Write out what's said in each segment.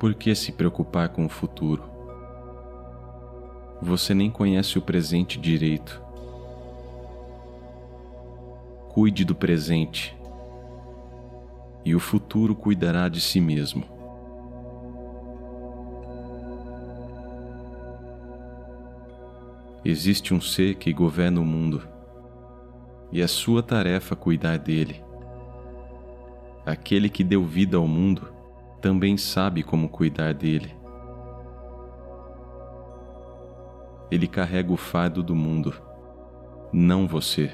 Por que se preocupar com o futuro? Você nem conhece o presente direito. Cuide do presente e o futuro cuidará de si mesmo. Existe um ser que governa o mundo e é sua tarefa cuidar dele. Aquele que deu vida ao mundo também sabe como cuidar dele. Ele carrega o fardo do mundo, não você.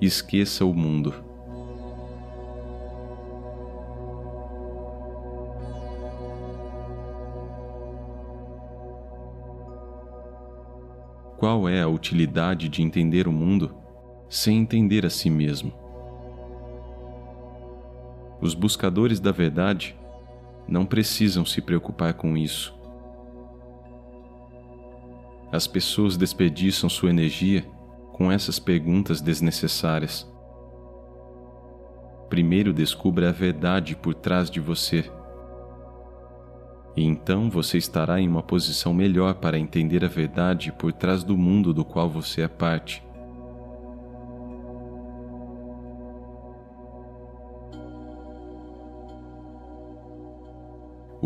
Esqueça o mundo. Qual é a utilidade de entender o mundo sem entender a si mesmo? Os buscadores da verdade não precisam se preocupar com isso. As pessoas desperdiçam sua energia com essas perguntas desnecessárias. Primeiro descubra a verdade por trás de você. E então você estará em uma posição melhor para entender a verdade por trás do mundo do qual você é parte.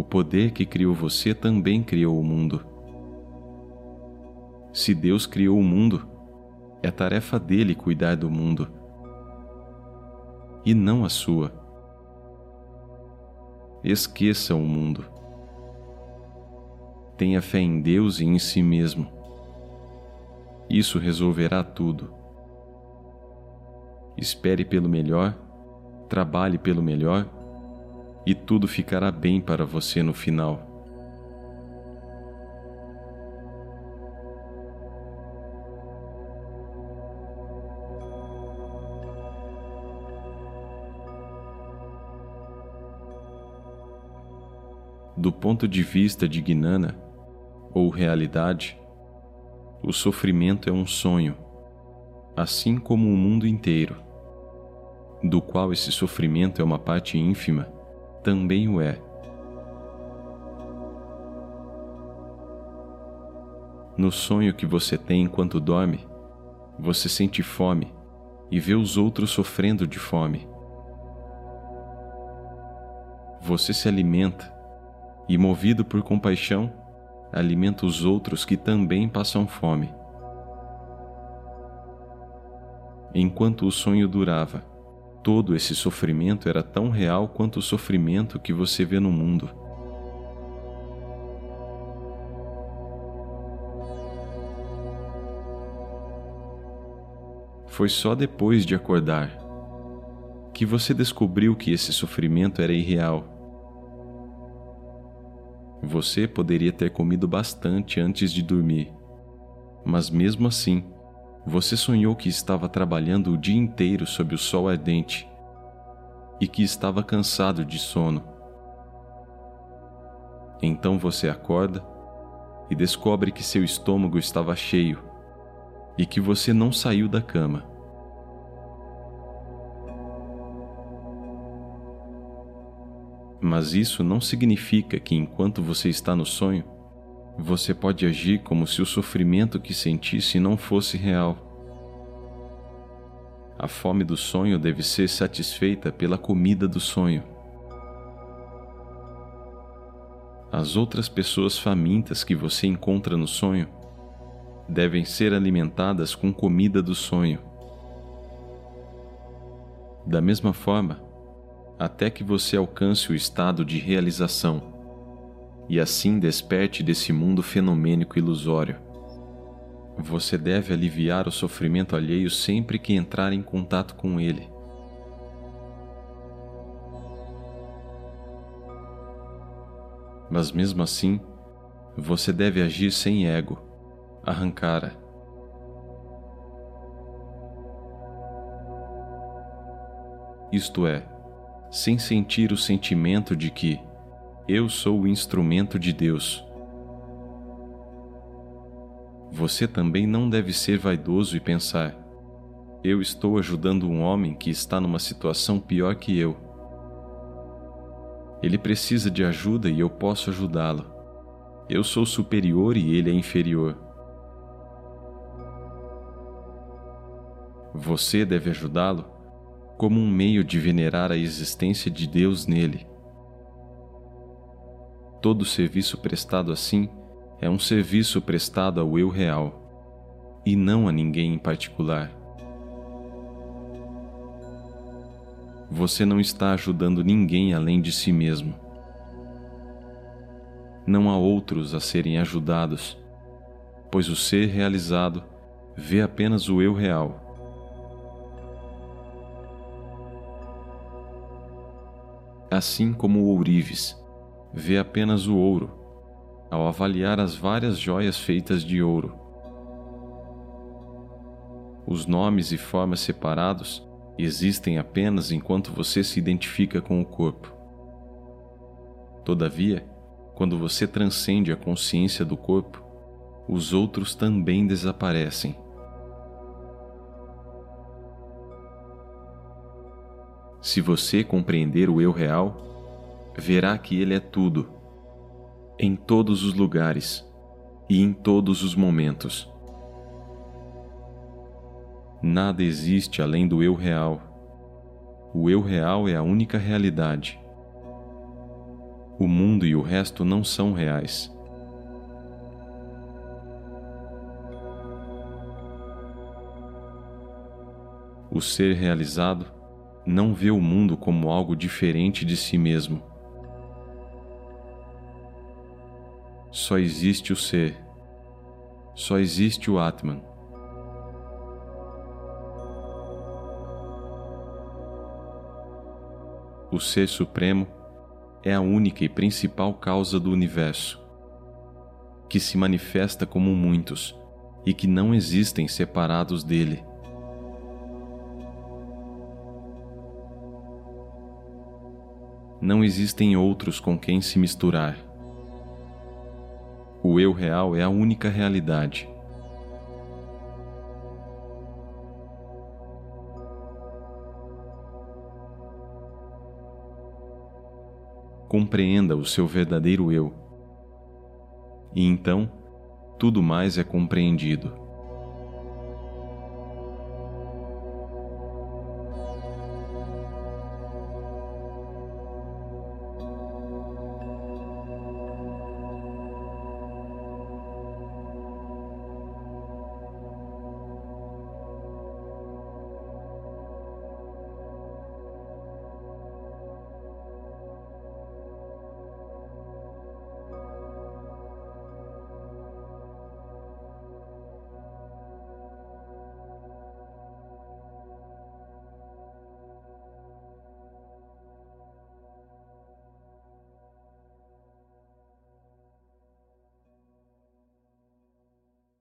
O poder que criou você também criou o mundo. Se Deus criou o mundo, é tarefa dele cuidar do mundo e não a sua. Esqueça o mundo. Tenha fé em Deus e em si mesmo. Isso resolverá tudo. Espere pelo melhor, trabalhe pelo melhor e tudo ficará bem para você no final. Do ponto de vista de Gnana, ou realidade, o sofrimento é um sonho, assim como o mundo inteiro, do qual esse sofrimento é uma parte ínfima, também o é. No sonho que você tem enquanto dorme, você sente fome e vê os outros sofrendo de fome. Você se alimenta e, movido por compaixão, alimenta os outros que também passam fome. Enquanto o sonho durava, todo esse sofrimento era tão real quanto o sofrimento que você vê no mundo. Foi só depois de acordar que você descobriu que esse sofrimento era irreal você poderia ter comido bastante antes de dormir, mas mesmo assim, você sonhou que estava trabalhando o dia inteiro sob o sol ardente e que estava cansado de sono. Então você acorda e descobre que seu estômago estava cheio e que você não saiu da cama. Mas isso não significa que enquanto você está no sonho, você pode agir como se o sofrimento que sentisse não fosse real. A fome do sonho deve ser satisfeita pela comida do sonho. As outras pessoas famintas que você encontra no sonho devem ser alimentadas com comida do sonho. Da mesma forma, até que você alcance o estado de realização e assim desperte desse mundo fenomênico ilusório. Você deve aliviar o sofrimento alheio sempre que entrar em contato com ele. Mas mesmo assim, você deve agir sem ego, arrancara. Isto é, sem sentir o sentimento de que eu sou o instrumento de Deus. Você também não deve ser vaidoso e pensar: eu estou ajudando um homem que está numa situação pior que eu. Ele precisa de ajuda e eu posso ajudá-lo. Eu sou superior e ele é inferior. Você deve ajudá-lo como um meio de venerar a existência de Deus nele. Todo serviço prestado assim é um serviço prestado ao eu real e não a ninguém em particular. Você não está ajudando ninguém além de si mesmo. Não há outros a serem ajudados, pois o ser realizado vê apenas o eu real. Assim como o ourives vê apenas o ouro ao avaliar as várias joias feitas de ouro. Os nomes e formas separados existem apenas enquanto você se identifica com o corpo. Todavia, quando você transcende a consciência do corpo, os outros também desaparecem. Se você compreender o eu real, verá que ele é tudo, em todos os lugares e em todos os momentos. Nada existe além do eu real. O eu real é a única realidade. O mundo e o resto não são reais. O ser realizado não vê o mundo como algo diferente de si mesmo. Só existe o ser. Só existe o Atman. O Ser Supremo é a única e principal causa do universo, que se manifesta como muitos e que não existem separados dele. Não existem outros com quem se misturar. O eu real é a única realidade. compreenda o seu verdadeiro eu. E então, tudo mais é compreendido.